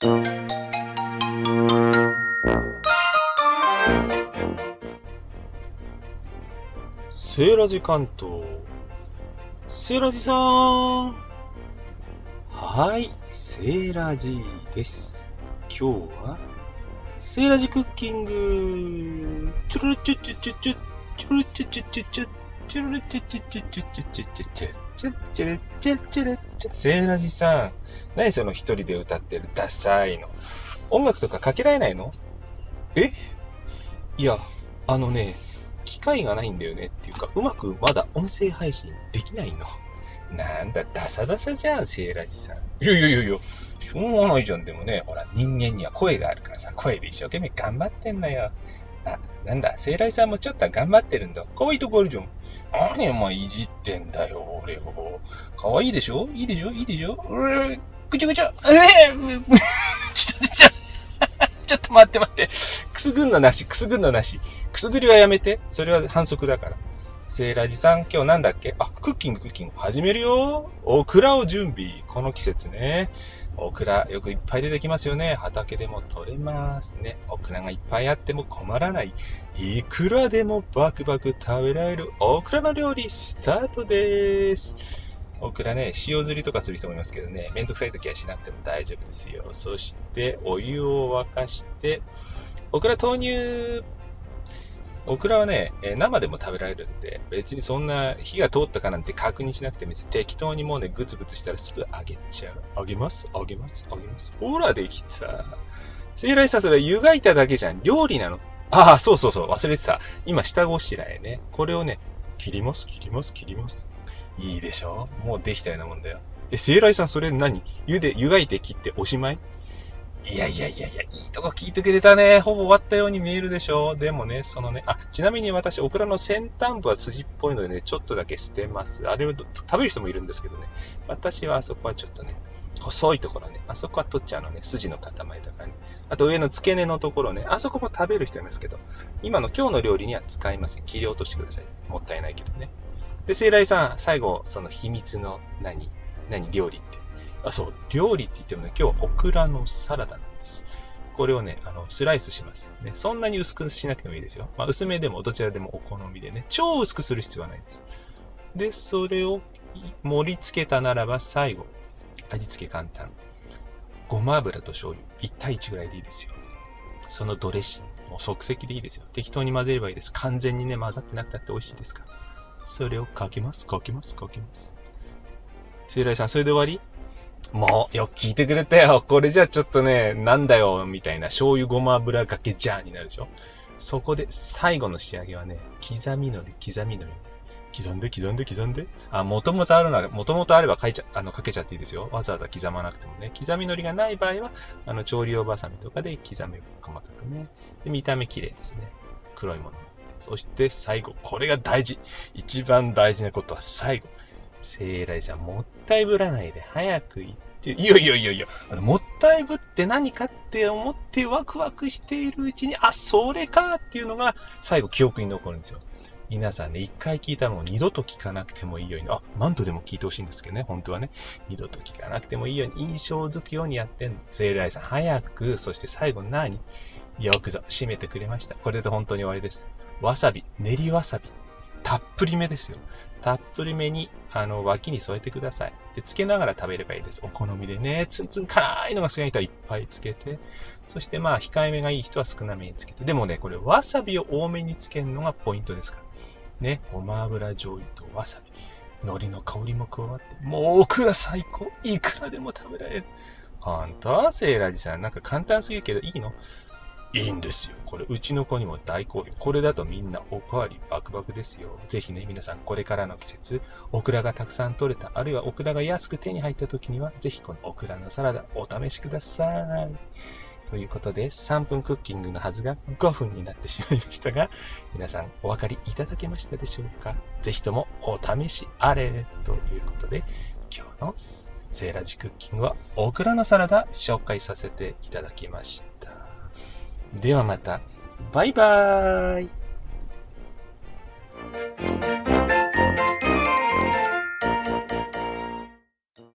セーラジ関東。セーラジさん。はい、セーラジです。今日は、セーラジクッキング。チュルルチュチュチュチュ、チュルチュチュチュチュ、チュルルチュチュチュチュチュチュチュチュ、チュチュルチュチュルチュ。セーラジさん。何その一人で歌ってるダサいの。音楽とかかけられないの？え？いや、あのね、機会がないんだよねっていうか、うまくまだ音声配信できないの。なんだ、ダサダサじゃん、セーラジさん。いやいやいやいや、しょうがないじゃん。でもね、ほら、人間には声があるからさ、声で一生懸命頑張ってんだよ。あ、なんだ、セーラジさんもちょっと頑張ってるんだ。可愛いとこあるじゃん。何お前いじってんだよ、俺を。可愛いでしょ？いいでしょ？いいでしょ？うぐちゃぐちゃ。えー、ちょっと、ちょっと、ちょっと待って待って。くすぐんのなし、くすぐんのなし。くすぐりはやめて。それは反則だから。セーラジさん、今日なんだっけ？あ、クッキングクッキング始めるよ。オクラを準備。この季節ね。オクラ、よくいっぱい出てきますよね。畑でも取れますね。オクラがいっぱいあっても困らない。いくらでもバクバク食べられるオクラの料理スタートです。オクラね、塩釣りとかする人もいますけどね、めんどくさい時はしなくても大丈夫ですよ。そして、お湯を沸かして、オクラ豆乳、オクラはね、生でも食べられるんで、別にそんな火が通ったかなんて確認しなくても適当にもうね、グツグツしたらすぐ揚げちゃう。揚げます？揚げます？揚げます？ほら、できた。セイライさ、それ湯がいただけじゃん。料理なの？ああ、そうそうそう、忘れてた。今、下ごしらえね。これをね、切ります、切ります、切ります？いいでしょ？もうできたようなもんだよ。え、聖来さんそれ何？湯で、湯がいて切っておしまい？いやいやいやいや、いいとこ聞いてくれたね。ほぼ終わったように見えるでしょうでもね、そのね、あ、ちなみに私、オクラの先端部は筋っぽいのでね、ちょっとだけ捨てます。あれを食べる人もいるんですけどね。私はあそこはちょっとね、細いところね、あそこは取っちゃうのね、筋の塊だかね。あと上の付け根のところね、あそこも食べる人いますけど、今の今日の料理には使いません。切り落としてください。もったいないけどね。で、聖来さん、最後、その秘密の何、何料理って。あ、そう、料理って言ってもね、今日はオクラのサラダなんです。これをね、あの、スライスします。ね、そんなに薄くしなくてもいいですよ。まあ、薄めでもどちらでもお好みでね、超薄くする必要はないです。で、それを盛り付けたならば最後、味付け簡単。ごま油と醤油、1対1ぐらいでいいですよ。そのドレッシング、もう即席でいいですよ。適当に混ぜればいいです。完全にね、混ざってなくたって美味しいですから。それをかけます、かけます、かけます。セイライさん、それで終わり？もう、よく聞いてくれたよ。これじゃちょっとね、なんだよ、みたいな醤油ごま油かけじゃーになるでしょ。そこで、最後の仕上げはね、刻みのり、刻みのり。刻んで、刻んで、刻んで。あ、もともとあるなら、もともとあれば書いちゃ、あの、かけちゃっていいですよ。わざわざ刻まなくてもね。刻みのりがない場合は、あの、調理用バサミとかで刻めば細かくね。で、見た目綺麗ですね。黒いもの。そして最後、これが大事。一番大事なことは最後。聖来さん、もったいぶらないで早く行って、いやいやいやいや、あのもったいぶって何かって思ってワクワクしているうちに、あ、それかっていうのが最後記憶に残るんですよ。皆さんね、一回聞いたのを二度と聞かなくてもいいように、あ、マントでも聞いてほしいんですけどね、本当はね、二度と聞かなくてもいいように、印象づくようにやってんの。聖来さん、早く、そして最後何？よくぞ、締めてくれました。これで本当に終わりです。わさび、練りわさび。たっぷりめですよ。たっぷりめに、あの、脇に添えてください。で、つけながら食べればいいです。お好みでね、ツンツン辛いのが好きな人はいっぱいつけて、そしてまあ、控えめがいい人は少なめにつけて。でもね、これ、わさびを多めにつけるのがポイントですから。ね、ごま油醤油とわさび。海苔の香りも加わって、もうオクラ最高。いくらでも食べられる。ほんと？セイラジさん、なんか簡単すぎるけどいいの？いいんですよ。これ、うちの子にも大好評。これだとみんなおかわりバクバクですよ。ぜひね、皆さんこれからの季節、オクラがたくさん取れた、あるいはオクラが安く手に入った時には、ぜひこのオクラのサラダお試しください。ということで、3分クッキングのはずが5分になってしまいましたが、皆さんお分かりいただけましたでしょうか？ぜひともお試しあれということで、今日のセーラジクッキングはオクラのサラダ紹介させていただきました。ではまた。バイバーイ